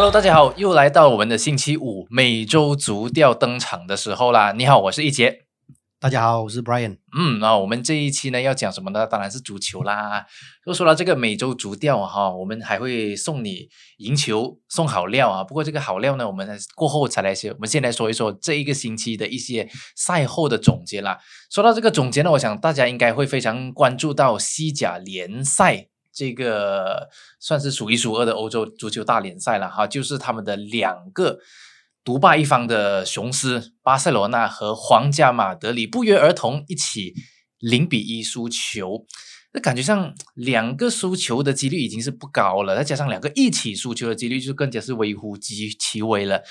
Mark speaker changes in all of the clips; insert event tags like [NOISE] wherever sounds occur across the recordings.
Speaker 1: Hello，大家好，又来到我们的星期五每周足调登场的时候啦。你好，我是一杰。
Speaker 2: 大家好，我是 Brian。
Speaker 1: 嗯，那我们这一期呢要讲什么呢？当然是足球啦。就说到这个每周足调哈，我们还会送你赢球，送好料啊。不过这个好料呢，我们过后才来说。我们先来说一说这一个星期的一些赛后的总结啦。说到这个总结呢，我想大家应该会非常关注到西甲联赛这个算是数一数二的欧洲足球大联赛了哈，就是他们的两个。独霸一方的雄狮巴塞罗那和皇家马德里不约而同一起零比一输球，那感觉上两个输球的几率已经是不高了，再加上两个一起输球的几率就更加是微乎其微了。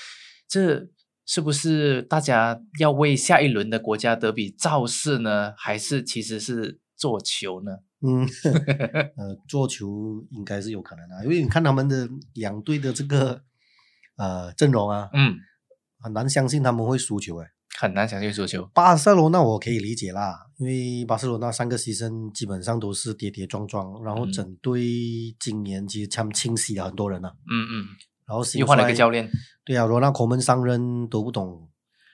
Speaker 1: 这是不是大家要为下一轮的国家德比造势呢？还是其实是做球呢？
Speaker 2: 嗯，[LAUGHS] [LAUGHS] 呃，做球应该是有可能的，因为你看他们的两队的这个。呃，阵容啊，
Speaker 1: 嗯，
Speaker 2: 很难相信他们会输球哎，
Speaker 1: 很难相信输球。
Speaker 2: 巴塞罗那我可以理解啦，因为巴塞罗那三个牺牲基本上都是跌跌撞撞，然后整队今年其实他们清洗了很多人啊，
Speaker 1: 嗯嗯，
Speaker 2: 然后
Speaker 1: 又换了一个教练，
Speaker 2: 对啊，罗纳孔门上任都不懂。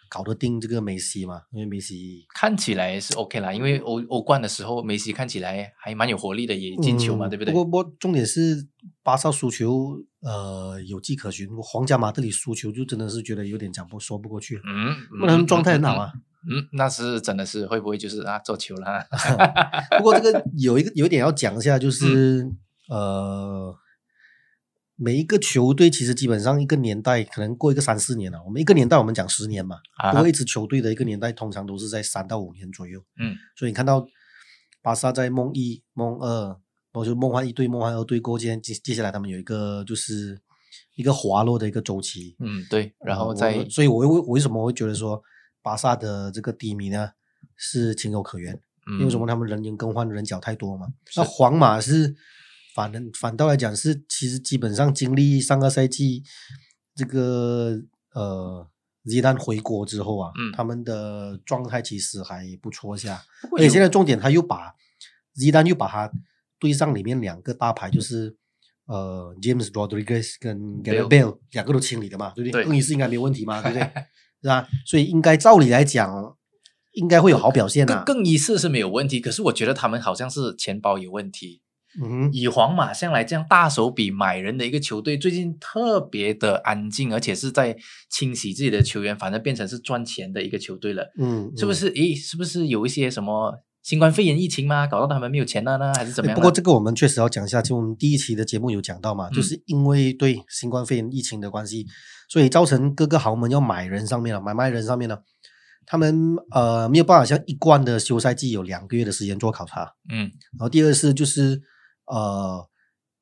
Speaker 2: 搞得定这个梅西嘛？因为梅西
Speaker 1: 看起来是 OK 啦，因为欧欧冠的时候梅西看起来还蛮有活力的，也进球嘛，对不对？
Speaker 2: 不过不过重点是巴萨输球，呃，有迹可循。皇家马德里输球就真的是觉得有点讲不说不过去。
Speaker 1: 嗯，
Speaker 2: 不能状态很好啊。
Speaker 1: 嗯，那是真的是会不会就是啊做球了？[LAUGHS]
Speaker 2: 不过这个有一个有点要讲一下，就是呃。每一个球队其实基本上一个年代可能过一个三四年了。我们一个年代我们讲十年嘛，不过一支球队的一个年代通常都是在三到五年左右。
Speaker 1: 嗯，
Speaker 2: 所以你看到巴萨在梦一、梦二，我就梦幻一队、梦幻二队过接接接下来他们有一个就是一个滑落的一个周期。
Speaker 1: 嗯，对。然后在，
Speaker 2: 所以我为为什么会觉得说巴萨的这个低迷呢？是情有可原。因为什么？他们人员更换的人脚太多嘛。那皇马是。反正反倒来讲是，其实基本上经历上个赛季这个呃，一旦回国之后啊，
Speaker 1: 嗯，
Speaker 2: 他们的状态其实还不错下。而且现在重点他又把一旦又把他对上里面两个大牌，就是呃，James Rodriguez 跟 g a r e t Bale 两个都清理了嘛，对不对？更衣室应该没有问题嘛，对不对？[LAUGHS] 是吧？所以应该照理来讲，应该会有好表现
Speaker 1: 啊。更衣室是没有问题，可是我觉得他们好像是钱包有问题。
Speaker 2: 嗯，
Speaker 1: 以皇马向来这样大手笔买人的一个球队，最近特别的安静，而且是在清洗自己的球员，反正变成是赚钱的一个球队了。
Speaker 2: 嗯，
Speaker 1: 是不是？咦，是不是有一些什么新冠肺炎疫情吗？搞到他们没有钱了呢？还是怎么样？
Speaker 2: 不过这个我们确实要讲一下，就我们第一期的节目有讲到嘛，就是因为对新冠肺炎疫情的关系，所以造成各个豪门要买人上面了，买卖人上面呢，他们呃没有办法像一贯的休赛季有两个月的时间做考察。
Speaker 1: 嗯，
Speaker 2: 然后第二是就是。呃，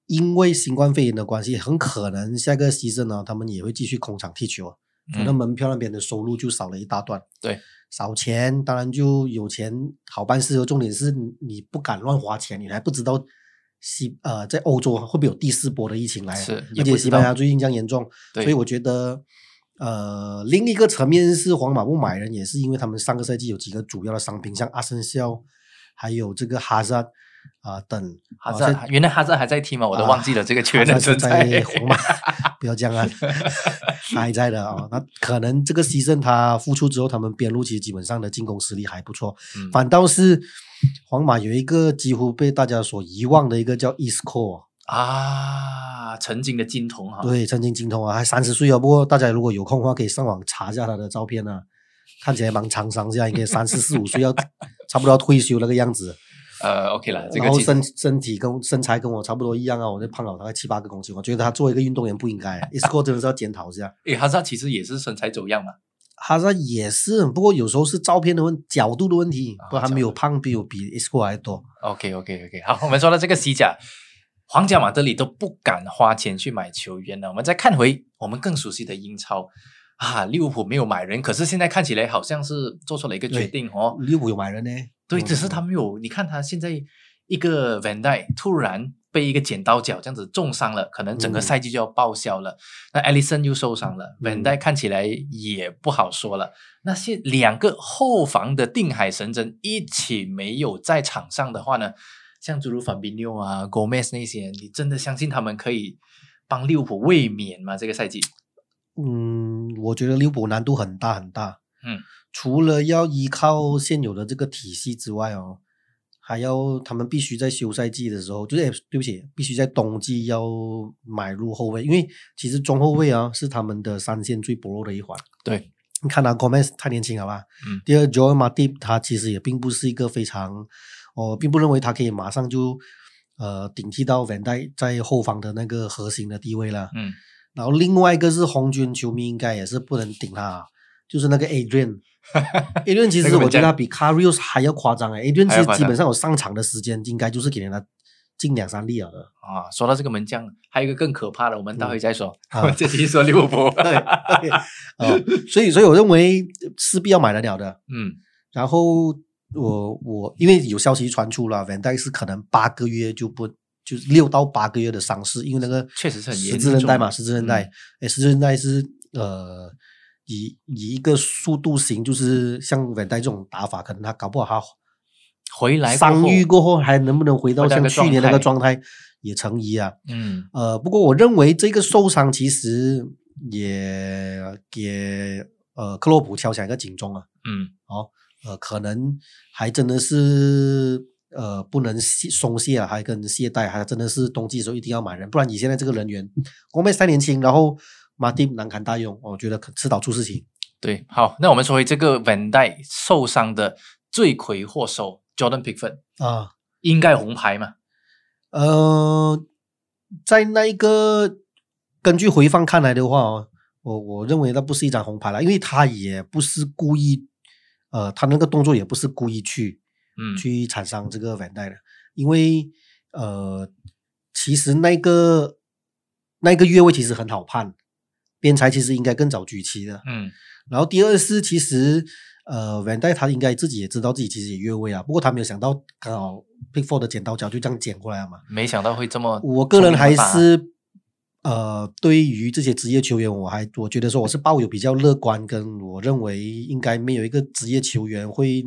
Speaker 2: 因为新冠肺炎的关系，很可能下个西镇呢，他们也会继续空场踢球，可能门票那边的收入就少了一大段。
Speaker 1: 对，
Speaker 2: 少钱当然就有钱好办事，重点是你不敢乱花钱，你还不知道西呃在欧洲会不会有第四波的疫情来，
Speaker 1: 是，
Speaker 2: 而且西班牙最近这样严重，
Speaker 1: 所
Speaker 2: 以我觉得呃另一个层面是皇马不买人，也是因为他们上个赛季有几个主要的商品，像阿森肖，还有这个哈萨。啊，等
Speaker 1: 哈在，原来哈在还在踢吗？我都忘记了这个球员的存
Speaker 2: 在。皇 [LAUGHS] 马不要这样啊，[LAUGHS] 还在的啊。那可能这个牺牲他复出之后，他们边路其实基本上的进攻实力还不错。反倒是皇马有一个几乎被大家所遗忘的一个叫伊斯科
Speaker 1: 啊，曾经的金童哈。
Speaker 2: 对，曾经金童啊，还三十岁啊。不过大家如果有空的话，可以上网查一下他的照片啊，看起来蛮沧桑，这样应该三十四五岁要 [LAUGHS] 差不多要退休那个样子。
Speaker 1: 呃，OK 了，
Speaker 2: 然后身身体跟身材跟我差不多一样啊，我就胖了大概七八个公斤，我觉得他作为一个运动员不应该，[LAUGHS] Isco 真的是要检讨一下。
Speaker 1: 诶，哈萨其实也是身材走样嘛，
Speaker 2: 哈萨也是，不过有时候是照片的问角度的问题，不过他没有胖，比有比 Isco 还多。
Speaker 1: OK，OK，OK，好，我们说到这个西甲，皇家马德里都不敢花钱去买球员了。我们再看回我们更熟悉的英超啊，利物浦没有买人，可是现在看起来好像是做出了一个决定哦，
Speaker 2: 利物浦有买人呢。
Speaker 1: 对，只是他没有。你看他现在一个 Van y 突然被一个剪刀脚这样子重伤了，可能整个赛季就要报销了。那 Ellison 又受伤了，Van y 看起来也不好说了。那些两个后防的定海神针一起没有在场上的话呢，像诸如 Fabinho 啊、Gomez 那些，你真的相信他们可以帮利物浦卫冕吗？这个赛季？
Speaker 2: 嗯，我觉得利物浦难度很大很大。
Speaker 1: 嗯，
Speaker 2: 除了要依靠现有的这个体系之外哦，还要他们必须在休赛季的时候，就是对不起，必须在冬季要买入后卫，因为其实中后卫啊是他们的三线最薄弱的一环。
Speaker 1: 对，
Speaker 2: 你看他 Gomez 太年轻了吧？
Speaker 1: 嗯。
Speaker 2: 第二 Joel Matip 他其实也并不是一个非常，我并不认为他可以马上就呃顶替到 Van d 在后方的那个核心的地位了。
Speaker 1: 嗯。
Speaker 2: 然后另外一个是红军球迷应该也是不能顶他，就是那个 Adrian。[LAUGHS] Adrian 其实我觉得他比 Carrios 还要夸张哎，Adrian 其实基本上有上场的时间，应该就是给他进两三粒了的
Speaker 1: 啊。说到这个门将，还有一个更可怕的，我们待会再说。
Speaker 2: 啊 [LAUGHS]
Speaker 1: 我这期说利物浦。
Speaker 2: 对所以所以我认为势必要买得了的。
Speaker 1: 嗯，
Speaker 2: 然后我我因为有消息传出了，Van d 是可能八个月就不就是六到八个月的伤势，因为那个
Speaker 1: 确实是很
Speaker 2: 十字韧带嘛，十字韧带
Speaker 1: 嗯，
Speaker 2: 哎，十字韧带是呃。以以一个速度型，就是像 Van d 这种打法，可能他搞不好他
Speaker 1: 回来
Speaker 2: 伤愈过后还能不能回到像去年那个状
Speaker 1: 状
Speaker 2: 态也成疑啊。
Speaker 1: 嗯
Speaker 2: 呃，不过我认为这个受伤其实也给呃克洛普敲响一个警钟啊。
Speaker 1: 嗯
Speaker 2: 哦，呃，可能还真的是呃不能松懈啊，还跟懈怠，还真的是冬季的时候一定要买人，不然你现在这个人员，国美三年轻，然后马丁难堪大用，我觉得可迟早出事情。
Speaker 1: 对，好，那我们说回这个 Van d 受伤的罪魁祸首 Jordan Pickford
Speaker 2: 啊，
Speaker 1: 应该红牌嘛？
Speaker 2: 呃，在那一个根据回放看来的话哦，我我认为那不是一张红牌了，因为他也不是故意，呃，他那个动作也不是故意去
Speaker 1: 嗯
Speaker 2: 去产生这个 Van d 的，因为呃，其实那个那个越位其实很好判，边裁其实应该更早举旗的，
Speaker 1: 嗯
Speaker 2: 然后第二是其实呃，Van d 他应该自己也知道自己其实也越位啊，不过他没有想到刚好 Pickford 的剪刀脚就这样剪过来了嘛。
Speaker 1: 没想到会这么，
Speaker 2: 我个人还是呃，对于这些职业球员，我还我觉得说我是抱有比较乐观，跟我认为应该没有一个职业球员会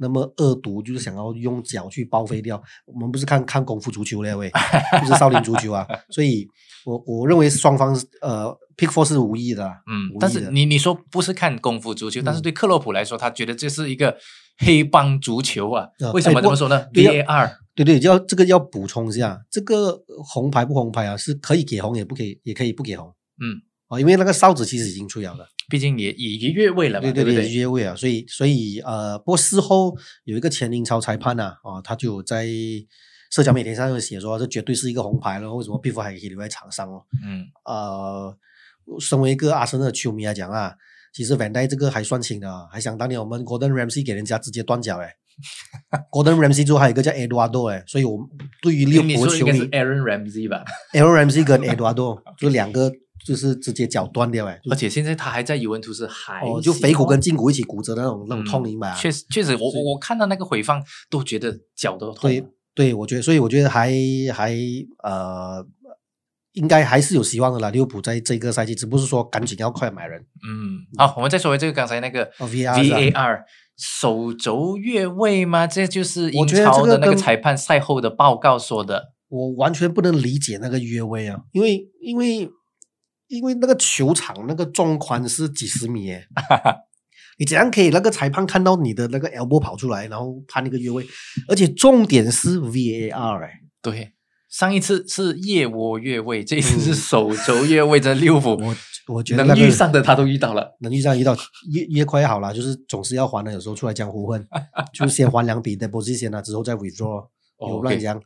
Speaker 2: 那么恶毒，就是想要用脚去报废掉。我们不是看看功夫足球那位，[LAUGHS] 不是少林足球啊，所以我我认为双方呃 pick four 是无意的
Speaker 1: 嗯但是你你说不是看功夫足球，但是
Speaker 2: 嗯
Speaker 1: 对克洛普来说，他觉得这是一个黑帮足球啊
Speaker 2: 呃。
Speaker 1: 为什么
Speaker 2: 哎
Speaker 1: 这么说呢？VAR
Speaker 2: 对对，要这个要补充一下，这个红牌不红牌啊，是可以给红也不可以，也可以不给红。
Speaker 1: 嗯，
Speaker 2: 哦，因为那个哨子其实已经吹了的。
Speaker 1: 毕竟也也也越位了嘛，
Speaker 2: 对对，
Speaker 1: 对不对？
Speaker 2: 越位啊，所以所以呃，不过事后有一个前英超裁判呐、啊，哦，他就有在社交媒体上有写说，这绝对是一个红牌了，为什么皮肤还可以留在场上哦？
Speaker 1: 嗯
Speaker 2: 呃，身为一个阿森纳的球迷来讲啊，其实 Van d 这个还算轻的啊，还想当年我们 Gordon Ramsay 给人家直接断脚哎，[LAUGHS] Gordon Ramsay 之后还有一个叫 Eduardo 哎，所以我们对于利
Speaker 1: 你
Speaker 2: 物浦球迷
Speaker 1: Aaron Ramsey 吧
Speaker 2: ？，Aaron Ramsay 跟 [LAUGHS] Eduardo 就两个就是直接脚断掉哎，就
Speaker 1: 而且现在他还在尤文图斯，还
Speaker 2: 哦，就腓骨跟
Speaker 1: 哦
Speaker 2: 胫骨一起骨折的那种那种痛，明白啊？
Speaker 1: 确实确实，我我我看到那个回放都觉得脚都痛
Speaker 2: 对。对，我觉得，所以我觉得还还呃，应该还是有希望的啦。利物浦在这个赛季，只不过是说赶紧要快买人。
Speaker 1: 嗯，好，我们再说回这个刚才那个
Speaker 2: 哦，VAR 是吧
Speaker 1: VAR 手肘越位吗？这就是英超的那个裁判赛后的报告说的。
Speaker 2: 我完全不能理解那个越位啊，因为因为因为那个球场那个纵宽是几十米耶，[LAUGHS] 你怎样可以那个裁判看到你的那个 elbow 跑出来，然后判那个越位？而且重点是 VAR 哎，
Speaker 1: 对，上一次是腋窝越位，这一次是手肘越位，这利物浦
Speaker 2: 我我觉得那
Speaker 1: 能遇上的他都遇到了。
Speaker 2: 能遇上遇到越越快越好啦，就是总是要还的，有时候出来江湖混，[LAUGHS] 就先还两笔 deposit 先啊，之后再 withdraw，
Speaker 1: 哦
Speaker 2: 有乱讲，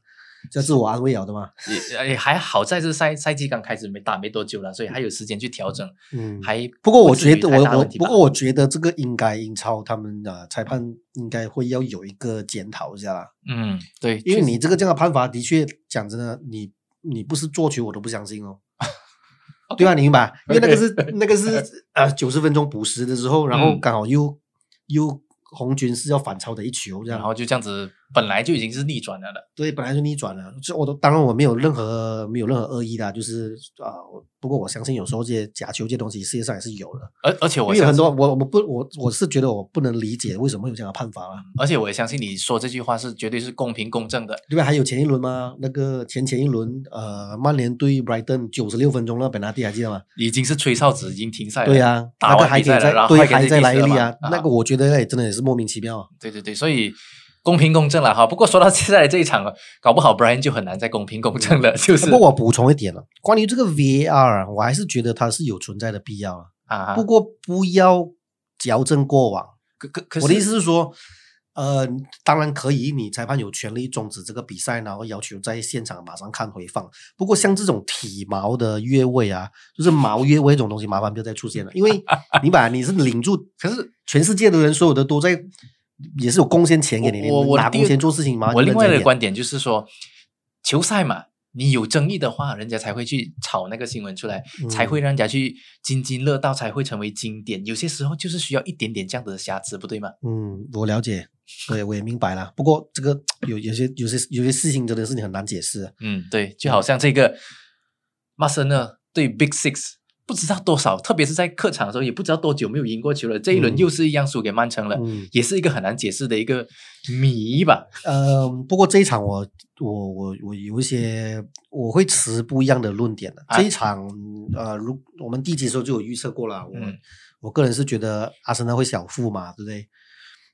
Speaker 2: 这自我安慰了的嘛。
Speaker 1: 也也还好在这赛赛季刚开始没打没多久了，所以还有时间去调整，
Speaker 2: 嗯，
Speaker 1: 还
Speaker 2: 不过我觉得我我不过我觉得这个应该英超他们的裁判应该会要有一个检讨一下啦，
Speaker 1: 嗯对，
Speaker 2: 因为你这个这样的判罚的确讲真的，你你不是做球我都不相信哦。[LAUGHS] 对啊，你明白？因为那个是那个是呃九十分钟补时的时候，然后
Speaker 1: 嗯
Speaker 2: 刚好又又红军是要反超的一球这样
Speaker 1: 然，后就这样子本来就已经是逆转了的。
Speaker 2: 对，本来就逆转了。这我都当然我没有任何没有任何恶意的，就是啊，不过我相信有时候这些假球这些东西世界上也是有的。
Speaker 1: 而而且我
Speaker 2: 因为有很多我我不我我是觉得我不能理解为什么会有这样的判罚啊。
Speaker 1: 而且我也相信你说这句话是绝对是公平公正的。
Speaker 2: 对吧？还有前一轮吗？那个前前一轮，呃，曼联对 Brighton 九十六分钟了，本拉蒂还记得吗？
Speaker 1: 已经是吹哨子，已经停赛了。
Speaker 2: 对呀、
Speaker 1: 打
Speaker 2: 那个还可以
Speaker 1: 完比赛了，然
Speaker 2: 再对
Speaker 1: 还可以
Speaker 2: 还再来一
Speaker 1: 计时了嘛
Speaker 2: 粒啊，那个我觉得也真的也是莫名其妙。
Speaker 1: 对对对，所以公平公正了哈。不过说到现在这一场，搞不好 Brian 就很难再公平公正了，就是
Speaker 2: 不过我补充一点了，关于这个 VAR，啊我还是觉得它是有存在的必要啊。
Speaker 1: 啊，
Speaker 2: 不过不要矫正过往。
Speaker 1: 可可可是
Speaker 2: 我的意思是说，呃，当然可以，你裁判有权利终止这个比赛，然后要求在现场马上看回放。不过像这种体毛的越位啊，就是毛越位这种东西，麻烦不要再出现了，因为你把你是领住，[LAUGHS]
Speaker 1: 可是
Speaker 2: 全世界的人所有的都在，也是有贡献钱给你，
Speaker 1: 我
Speaker 2: 你拿贡献做事情吗。
Speaker 1: 我另外的观点就是说，球赛嘛，你有争议的话，人家才会去炒那个新闻出来，才
Speaker 2: 嗯
Speaker 1: 会让人家去津津乐道，才会成为经典。有些时候就是需要一点点这样的瑕疵，不对吗？
Speaker 2: 嗯，我了解，对，我也明白了。不过这个有有些有些有些事情真的是你很难解释啊。
Speaker 1: 嗯，对，就好像这个马森呢对 Big Six 不知道多少，特别是在客场的时候，也不知道多久没有赢过球了。这一轮
Speaker 2: 嗯
Speaker 1: 又是一样输给曼城了，
Speaker 2: 嗯
Speaker 1: 也是一个很难解释的一个谜吧。
Speaker 2: 呃，不过这一场我我我我有一些我会持不一样的论点的。
Speaker 1: 啊
Speaker 2: 这一场呃，如我们第一集的时候就有预测过了，我、
Speaker 1: 嗯
Speaker 2: 我个人是觉得阿森纳会小负嘛，对不对？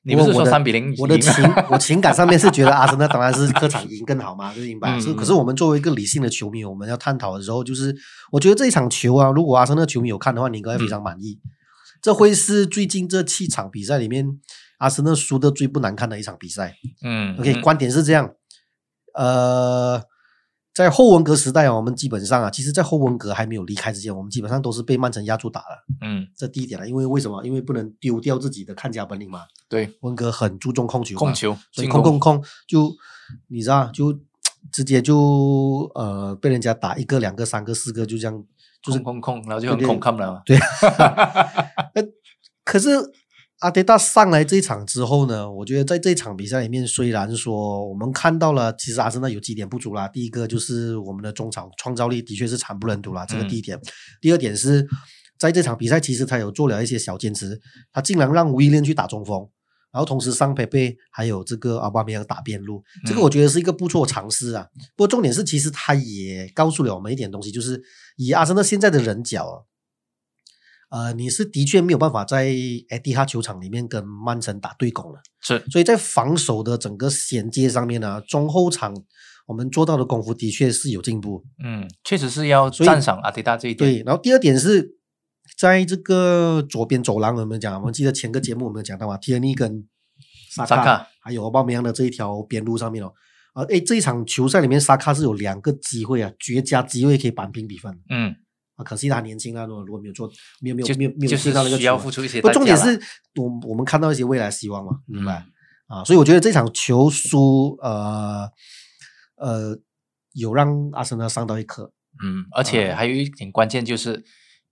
Speaker 1: 你不是说
Speaker 2: 我的
Speaker 1: 3比0
Speaker 2: 我的情 [LAUGHS] 我情感上面是觉得阿森纳当然是客场赢更好嘛，[LAUGHS] 就是明白。
Speaker 1: 嗯
Speaker 2: 可是我们作为一个理性的球迷，我们要探讨的时候，就是我觉得这一场球啊，如果阿森纳球迷有看的话，你应该非常满意。这会是最近这七场比赛里面，阿森纳输的最不难看的一场比赛。
Speaker 1: 嗯
Speaker 2: OK，
Speaker 1: 嗯
Speaker 2: 观点是这样，呃，在后文革时代啊，我们基本上啊，其实，在后文革还没有离开之前，我们基本上都是被曼城压住打了。
Speaker 1: 嗯，
Speaker 2: 这第一点了，因为为什么？因为不能丢掉自己的看家本领嘛。
Speaker 1: 对，
Speaker 2: 文革很注重控球，
Speaker 1: 控球
Speaker 2: 所以控控控就你知道，就直接就呃被人家打一个、两个、三个、四个，就这样，就是
Speaker 1: 空空空，然后就很
Speaker 2: 对对
Speaker 1: 空看了嘛。
Speaker 2: 对。呃，[LAUGHS] 可是阿迪达上来这一场之后呢，我觉得在这场比赛里面，虽然说我们看到了，其实阿森纳有几点不足啦。第一个就是我们的中场创造力的确是惨不忍睹啦，这个
Speaker 1: 嗯
Speaker 2: 第一点。第二点是在这场比赛，其实他有做了一些小坚持，他竟然让威廉去打中锋。然后同时上佩佩还有这个阿巴梅尔打边路，这个
Speaker 1: 嗯
Speaker 2: 我觉得是一个不错的尝试啊。不过重点是，其实他也告诉了我们一点东西，就是以阿森纳现在的人脚啊，呃，你是的确没有办法在埃蒂哈球场里面跟曼城打对攻了。
Speaker 1: 是，
Speaker 2: 所以在防守的整个衔接上面呢，中后场我们做到的功夫的确是有进步。
Speaker 1: 嗯，确实是要赞赏阿迪达这一点。
Speaker 2: 对，然后第二点是在这个左边走廊，我们讲，我们记得前个节目我们有讲到嘛，提尔尼跟萨卡
Speaker 1: 萨卡
Speaker 2: 还有奥巴梅扬的这一条边路上面哦，啊，诶，这一场球赛里面，萨卡是有两个机会啊，绝佳机会可以扳平比分
Speaker 1: 嗯，
Speaker 2: 啊，可惜他年轻啊，如果如果没有做，没有没有
Speaker 1: 就
Speaker 2: 没有接到那个
Speaker 1: 需要付出一些
Speaker 2: 不，重点是我我们看到一些未来希望嘛，明白、
Speaker 1: 嗯
Speaker 2: 啊？所以我觉得这场球输，呃呃，有让阿森纳上到一课。
Speaker 1: 嗯，而且
Speaker 2: 啊
Speaker 1: 还有一点关键就是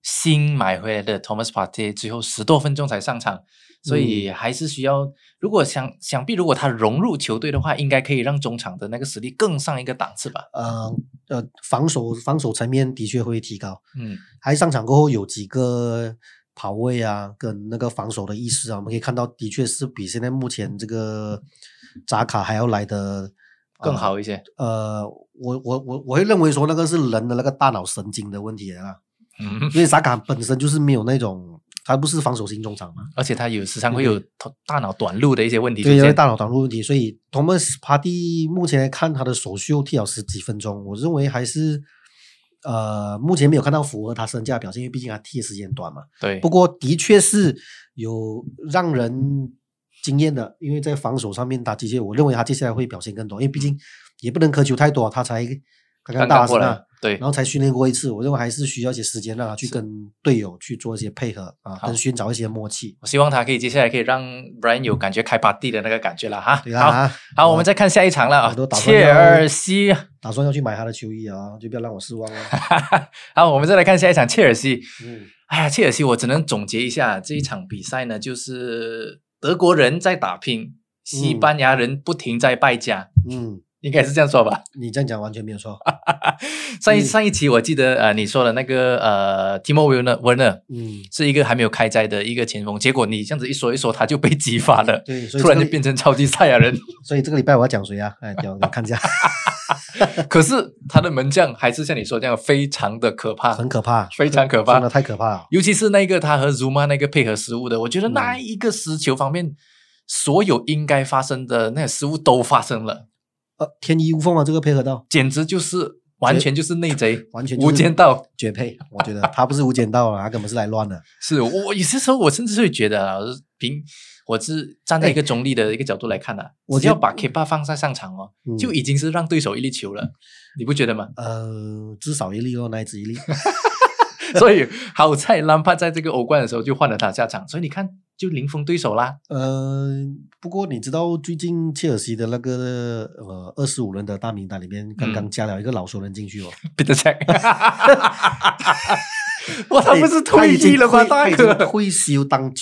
Speaker 1: 新买回来的 Thomas Partey 最后十多分钟才上场，所
Speaker 2: 嗯
Speaker 1: 以还是需要。如果想想必如果他融入球队的话，应该可以让中场的那个实力更上一个档次吧。
Speaker 2: 呃呃，防守防守层面的确会提高。
Speaker 1: 嗯
Speaker 2: 还上场过后有几个跑位啊，跟那个防守的意识啊，我们可以看到，的确是比现在目前这个扎卡还要来的
Speaker 1: 更。好一些。
Speaker 2: 呃，我我我我会认为说那个是人的那个大脑神经的问题啊，
Speaker 1: 嗯，
Speaker 2: 因为萨卡本身就是没有那种，他不是防守型中场嘛，
Speaker 1: 而且他有时常会有头大脑短路的一些问题出
Speaker 2: 对，因为
Speaker 1: 现。
Speaker 2: 大脑短路问题，所以 Thomas Party 目前来看他的首秀踢了十几分钟，我认为还是呃目前没有看到符合他身价的表现，因为毕竟他踢的时间短嘛。
Speaker 1: 对。
Speaker 2: 不，过的确是有让人惊艳的，因为在防守上面，他的确我认为他接下来会表现更多，因为毕竟也不能苛求太多，他才刚刚
Speaker 1: 刚
Speaker 2: 到阿森纳
Speaker 1: 刚过来，，对
Speaker 2: 然，后才训练过一次，我认为还是需要一些时间让他去跟队友去做一些配合啊，跟寻找一些默契。
Speaker 1: 我希望他可以接下来可以让 Brian 有感觉开 party 的那个感觉了哈。好，
Speaker 2: 对啦，
Speaker 1: 好，我们再看下一场了啊切尔西。[LAUGHS]
Speaker 2: 打算要去买他的球衣啊，就不要让我失望了。[LAUGHS]
Speaker 1: 好，我们再来看下一场切尔西。
Speaker 2: 嗯
Speaker 1: 哎呀，切尔西，我只能总结一下这一场比赛呢，就是德国人在打拼，西班牙人不停在败家，
Speaker 2: 嗯，
Speaker 1: 应该是这样说吧？
Speaker 2: 你这样讲完全没有错。[LAUGHS]
Speaker 1: 上一上一期我记得呃你说的那个呃 Timo Werner Werner
Speaker 2: 嗯，
Speaker 1: 是一个还没有开斋的一个前锋，结果你这样子一说一说，他就被激发了，
Speaker 2: 对，[LAUGHS] 所以
Speaker 1: 突然就变成超级赛亚人。[LAUGHS]
Speaker 2: 所以这个礼拜我要讲谁啊？哎，讲我看一下，
Speaker 1: 可是他的门将还是像你说这样非常的可怕，
Speaker 2: 很可怕，
Speaker 1: 非常可怕
Speaker 2: 真的太可怕了。
Speaker 1: 尤其是那个他和 Zuma 那个配合失误的，我觉得
Speaker 2: 嗯
Speaker 1: 那一个失球方面，所有应该发生的那个失误都发生了，
Speaker 2: 呃，天衣无缝啊，这个配合到
Speaker 1: 简直就是完全就是内贼，
Speaker 2: 完全
Speaker 1: 无间道。
Speaker 2: 绝配，我觉得他不是无间道啊，他根本是来乱的。
Speaker 1: 是我我有些时候我甚至会觉得啊，凭我是站在一个中立的一个角度来看啊，
Speaker 2: 我
Speaker 1: 只要把 Kepa 放在上场哦，
Speaker 2: 嗯
Speaker 1: 就已经是让对手一粒球了，你不觉得吗？
Speaker 2: 呃，至少一粒哦，那一只一粒。[LAUGHS] [LAUGHS]
Speaker 1: 所以好在兰帕在这个欧冠的时候就换了他下场，所以你看就零封对手啦。
Speaker 2: 呃，不过你知道最近切尔西的那个呃二十五人的大名单里面，刚刚
Speaker 1: 嗯
Speaker 2: 加了一个老熟人进去哦。
Speaker 1: 彼得切，[LAUGHS] [LAUGHS] 哇，他不是退役了吗？大哥，
Speaker 2: 退休当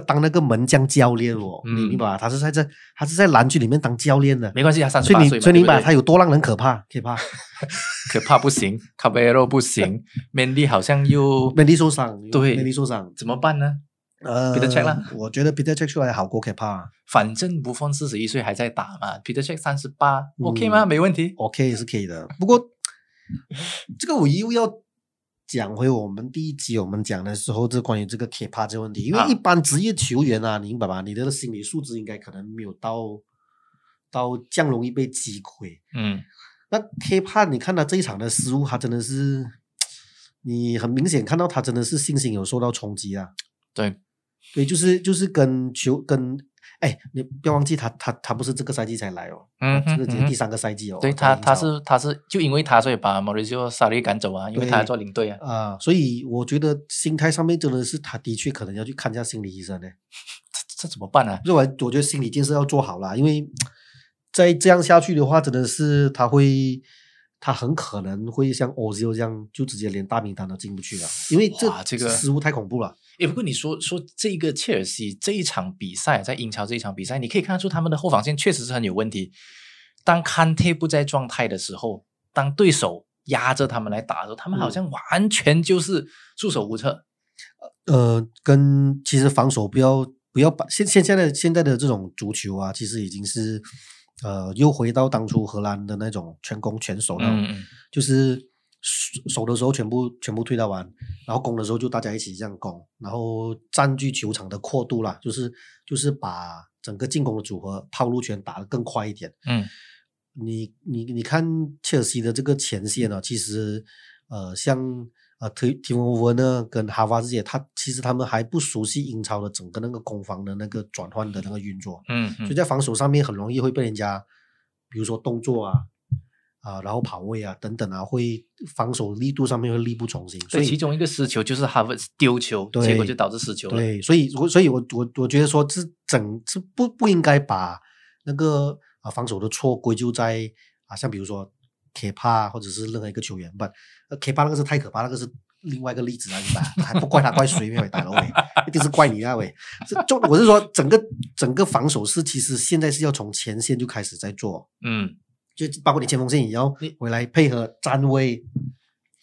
Speaker 2: 当那个门将教练哦，
Speaker 1: 嗯
Speaker 2: 你明白吧？他是在这，他是在蓝军里面当教练的。
Speaker 1: 没关系，他三十
Speaker 2: 所以你
Speaker 1: 八岁，
Speaker 2: 所以你明白他有多让人可怕？可怕。
Speaker 1: 可怕不行，卡贝罗不行，[LAUGHS] Mandy 好像又
Speaker 2: m a n d y 受伤，
Speaker 1: 对
Speaker 2: m a n d y 受伤。
Speaker 1: 怎么办呢？
Speaker 2: 呃
Speaker 1: Peter Check 啦
Speaker 2: 我觉得 Peter Check 出来好过可怕。
Speaker 1: 反正 buffon 放四十一岁还在打嘛，Peter Check 三十八
Speaker 2: 嗯
Speaker 1: ，OK 吗？没问题。
Speaker 2: OK 是可以的，不过这个我又要讲回我们第一集我们讲的时候，这关于这个 K 帕这个问题，因为
Speaker 1: 啊
Speaker 2: 一般职业球员啊，你明白吧？你的心理素质应该可能没有到到这样容易被击溃。
Speaker 1: 嗯，
Speaker 2: 那 K 帕，你看他这一场的失误，他真的是，你很明显看到他真的是信心有受到冲击啊。
Speaker 1: 对，
Speaker 2: 对，就是就是跟球跟，哎，你不要忘记他他他不是这个赛季才来哦，
Speaker 1: 嗯
Speaker 2: 这个已经第三个赛季哦。
Speaker 1: 对他他是他是就因为他所以把 Mauricio Sarri 赶走啊，因为他要做领队啊。
Speaker 2: 啊、所以我觉得心态上面真的是他的确可能要去看一下心理医生呢。
Speaker 1: 这这怎么办啊？
Speaker 2: 认为我我觉得心理建设要做好啦，因为再这样下去的话，真的是他会。他很可能会像 Ozil 这样，就直接连大名单都进不去了，因为这
Speaker 1: 哇这个
Speaker 2: 失误太恐怖了。
Speaker 1: 诶，不过你说说这个切尔西这一场比赛，在英超这一场比赛，你可以看得出他们的后防线确实是很有问题。当坎特不在状态的时候，当对手压着他们来打的时候，他们好
Speaker 2: 嗯
Speaker 1: 像完全就是束手无策。
Speaker 2: 呃，跟其实防守不要不要把现现在的现在的这种足球啊，其实已经是呃又回到当初荷兰的那种全攻全守那种，
Speaker 1: 嗯，嗯
Speaker 2: 就是守守的时候全部全部推到完，然后攻的时候就大家一起这样攻，然后占据球场的阔度啦，就是就是把整个进攻的组合套路权打得更快一点。
Speaker 1: 嗯
Speaker 2: 你你你看切尔西的这个前线呢、其实呃像呃提提莫文呢跟哈瓦这些，他其实他们还不熟悉英超的整个那个攻防的那个转换的那个运作，
Speaker 1: 嗯嗯
Speaker 2: 所以在防守上面很容易会被人家，比如说动作啊啊，然后跑位啊等等啊，会防守力度上面会力不从心，所以
Speaker 1: 其中一个失球就是哈维丢球，
Speaker 2: 对
Speaker 1: 结果就导致失球了。
Speaker 2: 对，所以我所以我我我觉得说这整这不不应该把那个啊防守的错归咎在啊像比如说 K 帕或者是任何一个球员，不呃 K 帕那个是太可怕，那个是另外一个例子啊，明白？还不怪他怪谁没有大佬喂，一定是怪你啊喂。这就我是说整个整个防守是其实现在是要从前线就开始在做，
Speaker 1: 嗯，
Speaker 2: 就包括你前锋线也要回来配合站位，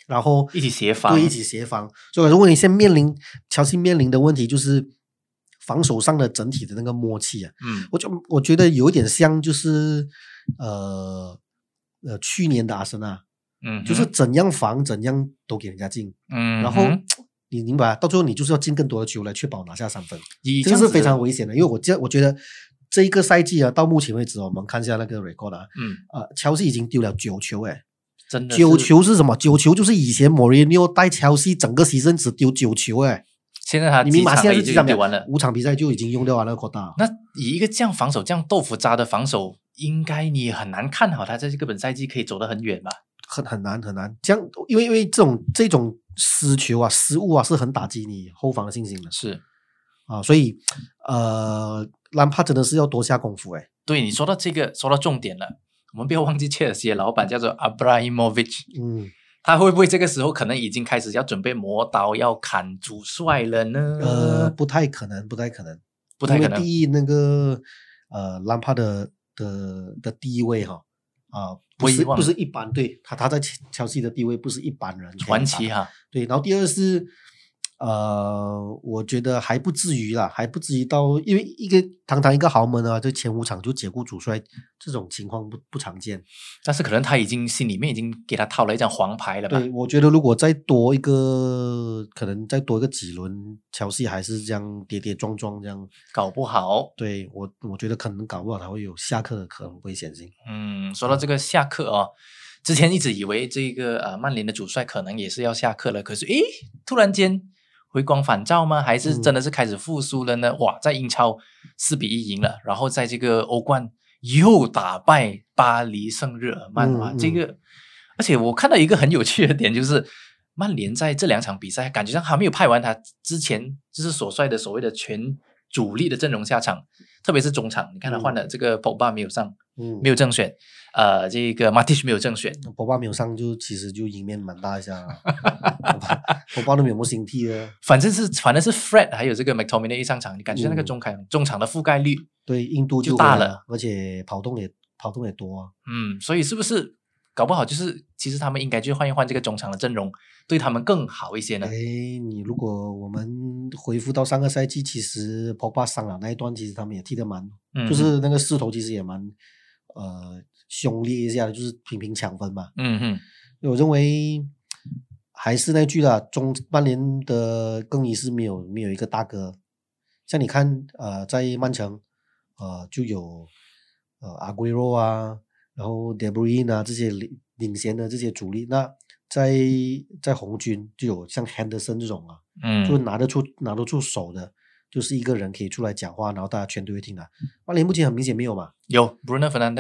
Speaker 2: 然后
Speaker 1: 一起协防
Speaker 2: 对，一起协防。所以如果你现在面临乔西面临的问题就是防守上的整体的那个默契啊，
Speaker 1: 嗯
Speaker 2: 我就我觉得有一点像就是呃呃去年的阿森纳，
Speaker 1: 嗯，
Speaker 2: 就是怎样防怎样都给人家进，
Speaker 1: 嗯，
Speaker 2: 然后
Speaker 1: 嗯
Speaker 2: 你明白啊，到最后你就是要进更多的球来确保拿下三分，
Speaker 1: 以
Speaker 2: 这个是非常危险的，因为我这我觉得。这一个赛季啊，到目前为止，我们看一下那个 record 啊，
Speaker 1: 嗯，
Speaker 2: 呃，乔西已经丢了九球，诶，
Speaker 1: 真的
Speaker 2: 九球是什么？九球就是以前莫里尼奥带乔西整个牺牲只丢九球，诶，
Speaker 1: 现在他
Speaker 2: 你明白？现在是几场
Speaker 1: 经丢完了。
Speaker 2: 五场比赛就已经用掉完了 quota。
Speaker 1: 那以一个这样防守、这样豆腐渣的防守，应该你很难看好他在这个本赛季可以走得很远吧？
Speaker 2: 很很难很难，这样因为因为这种这种失球啊、失误啊，是很打击你后防的信心的
Speaker 1: 是，
Speaker 2: 啊，所以呃，兰帕真的是要多下功夫诶。
Speaker 1: 对你说到这个，说到重点了，我们不要忘记切尔西的老板叫做 Abramovich，
Speaker 2: 嗯，
Speaker 1: 他会不会这个时候可能已经开始要准备磨刀要砍主帅了呢？
Speaker 2: 呃，不太可能，不太可能，
Speaker 1: 不太可能。
Speaker 2: 第一，那个呃，兰帕的的的地位哈啊，不是不是一般，对他他在切切尔西的地位不是一般人
Speaker 1: 传奇哈，
Speaker 2: 对，然后第二是，呃，我觉得还不至于啦，还不至于到，因为一个堂堂一个豪门啊，这前五场就解雇主帅，这种情况不不常见。
Speaker 1: 但是可能他已经心里面已经给他套了一张黄牌了吧？
Speaker 2: 对，我觉得如果再多一个，可能再多一个几轮，乔西还是这样跌跌撞撞这样，
Speaker 1: 搞不好，
Speaker 2: 对我我觉得可能搞不好他会有下课的可能危险性。
Speaker 1: 嗯，说到这个下课哦，之前一直以为这个呃曼联的主帅可能也是要下课了，可是诶，突然间回光返照吗？还是真的是开始复苏了呢？哇，在英超四比一赢了，然后在这个欧冠又打败巴黎圣日耳曼哇，
Speaker 2: 嗯
Speaker 1: 这个而且我看到一个很有趣的点就是。曼联在这两场比赛，感觉上还没有派完他之前就是所率的所谓的全主力的阵容下场，特别是中场，你看他换了这个 Pogba 没有上，
Speaker 2: 嗯，
Speaker 1: 没有正选，呃，这个 Matic 没有正选，
Speaker 2: 博巴没有上就其实就赢面蛮大一下啊，[LAUGHS] 博巴都没有没心踢了。
Speaker 1: 反正是反正是 Fred 还有这个 McTominay 一上场，你感觉那个
Speaker 2: 嗯。
Speaker 1: 中场、中场的覆盖率，
Speaker 2: 对，印度
Speaker 1: 就大了
Speaker 2: 回来了，而且跑动也跑动也多啊。
Speaker 1: 嗯，所以是不是搞不好就是其实他们应该去换一换这个中场的阵容，对他们更好一些呢
Speaker 2: 哎？，你如果我们回复到上个赛季，其实 Pogba 伤了那一段，其实他们也踢得蛮，
Speaker 1: 嗯，
Speaker 2: 就是那个势头其实也蛮呃凶烈一下的，就是频频抢分嘛。
Speaker 1: 嗯哼，
Speaker 2: 我认为还是那句啦，中曼联的更衣室没有没有一个大哥，像你看呃，在曼城呃就有呃阿圭罗啊，然后 De Bruyne 啊这些领领衔的这些主力，那在在红军就有像 Henderson 这种啊，
Speaker 1: 嗯，
Speaker 2: 就拿得出拿得出手的，就是一个人可以出来讲话，然后大家全都会听的。曼联目前很明显没有嘛，
Speaker 1: 有 Bruno
Speaker 2: 伦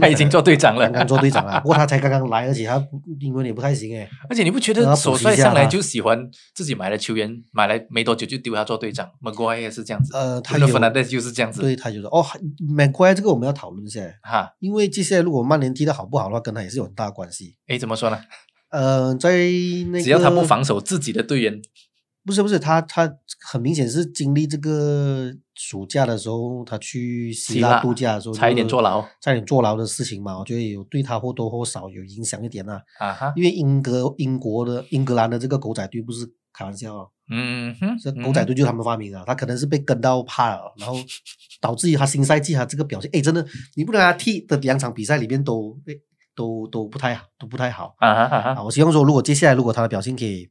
Speaker 1: 他已经做队长了
Speaker 2: 刚刚做队长了，[LAUGHS] 不过他才刚刚来，而且他英文也不太行哎。
Speaker 1: 而且你不觉得首
Speaker 2: 补习一下
Speaker 1: 帅上来就喜欢自己买了球员，买来没多久就丢他做队长？Maguire 也是这样子，
Speaker 2: 呃，他
Speaker 1: Bruno
Speaker 2: 有
Speaker 1: Fernandes 就是这样子，
Speaker 2: 对，他就说哦 r e 这个我们要讨论一下，
Speaker 1: 哈，
Speaker 2: 因为接下来如果曼联踢得好不好的话，跟他也是有很大关系。
Speaker 1: 哎，怎么说呢？
Speaker 2: 呃，在那个
Speaker 1: 只要他不防守自己的队员，
Speaker 2: 不是不是，他他很明显是经历这个暑假的时候，他去希
Speaker 1: 希腊
Speaker 2: 腊度假的时候，
Speaker 1: 差一点坐牢，
Speaker 2: 差一点坐牢的事情嘛，我觉得有对他或多或少有影响一点啊。
Speaker 1: 啊哈，
Speaker 2: 因为英格英国的英格兰的这个狗仔队不是开玩笑、哦，
Speaker 1: 嗯哼，
Speaker 2: 这狗仔队就是他们发明的，他可能是被跟到怕了，然后导致于他新赛季他这个表现，哎，真的，你不能让他踢的两场比赛里面都诶都都不太好，都不太好
Speaker 1: 啊哈啊哈
Speaker 2: 啊。我希望说，如果接下来如果他的表现可以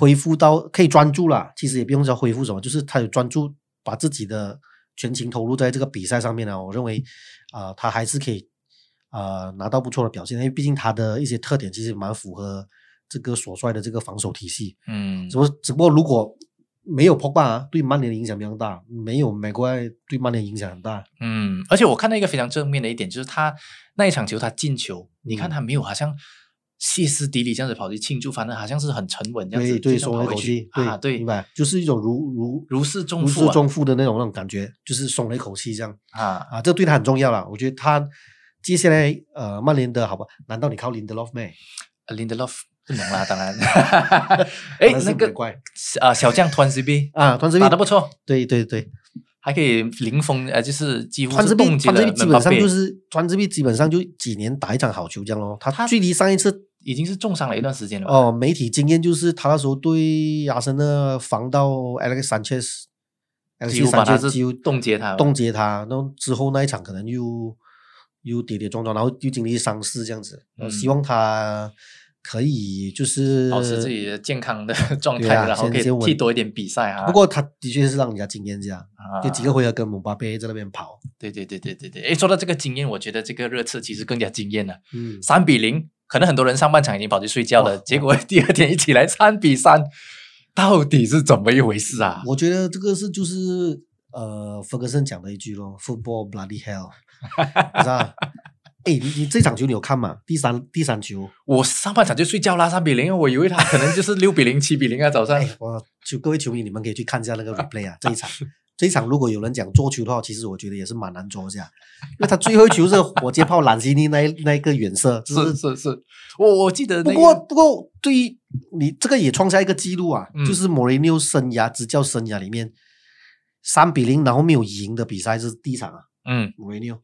Speaker 2: 恢复到可以专注了，其实也不用说恢复什么，就是他有专注把自己的全情投入在这个比赛上面呢，我认为啊、他还是可以啊、拿到不错的表现，因为毕竟他的一些特点其实蛮符合这个所帅的这个防守体系。
Speaker 1: 嗯
Speaker 2: 只不过只不过如果没有 Pogba 啊对曼联的影响比较大，没有美国对曼联影响很大。
Speaker 1: 嗯，而且我看到一个非常正面的一点，就是他那一场球他进球，你看
Speaker 2: 嗯
Speaker 1: 他没有好像歇斯底里这样子跑去庆祝，反正好像是很沉稳这样子，
Speaker 2: 对松了一口气，对
Speaker 1: 啊，对
Speaker 2: 明，白，就是一种如如
Speaker 1: 如释重
Speaker 2: 如
Speaker 1: 负啊
Speaker 2: 释重负的那种那种感觉，就是松了一口气这样
Speaker 1: 啊，
Speaker 2: 啊，这对他很重要了。我觉得他接下来呃曼联的好吧？难道你靠林德洛夫没？
Speaker 1: 林德洛夫不能啦，[LAUGHS] 当然，[LAUGHS] 哎，那个啊小将团 C B [LAUGHS]
Speaker 2: 啊，团这边
Speaker 1: 打得不错，
Speaker 2: 对对对，
Speaker 1: 还可以零封，呃，就是几乎是冻结了
Speaker 2: 川这边基本上就是川这边基本上就几年打一场好球这样咯。他
Speaker 1: 他
Speaker 2: 距离上一次
Speaker 1: 已经是重伤了一段时间了吧，
Speaker 2: 哦，媒体经验就是他那时候对阿森纳防到 Alex Sanchez，
Speaker 1: 几乎把他
Speaker 2: Sanchez
Speaker 1: 是
Speaker 2: 几乎
Speaker 1: 冻结他了。
Speaker 2: 冻结他，然后之后那一场可能又又跌跌撞撞，然后又经历伤势这样子，呃
Speaker 1: 嗯。
Speaker 2: 希望他可以就是
Speaker 1: 保持自己的健康的 [LAUGHS] 状态，
Speaker 2: 啊
Speaker 1: 然后可以踢多一点比赛啊。
Speaker 2: 不过他的确是让人家惊艳这样，
Speaker 1: 啊
Speaker 2: 就几个回合跟姆巴佩在那边跑，
Speaker 1: 对对对对对对，诶，说到这个经验，我觉得这个热刺其实更加惊艳了，
Speaker 2: 嗯，
Speaker 1: 三比零，可能很多人上半场已经跑去睡觉了，[LAUGHS] 结果第二天一起来三比三，到底是怎么一回事啊？
Speaker 2: 我觉得这个是就是呃弗格森讲的一句咯，football bloody hell，[LAUGHS] 哎，你你这场球你有看吗？第三第三球，
Speaker 1: 我上半场就睡觉啦，三比零，我以为他可能就是六比零、七比零啊，早上
Speaker 2: 哎，我就各位球迷，你们可以去看一下那个 replay 啊，这一场，这一场如果有人讲做球的话，其实我觉得也是蛮难做一下，因为他最后一球是火箭炮兰西尼那一那一个远射，就是
Speaker 1: 是是，我我记得
Speaker 2: 不
Speaker 1: 那个
Speaker 2: 过不过对于你这个也创下一个记录啊，
Speaker 1: 嗯
Speaker 2: 就是莫雷纽生涯执教生涯里面三比零，然后没有赢的比赛是第一场啊。
Speaker 1: 嗯，
Speaker 2: 维尼奥，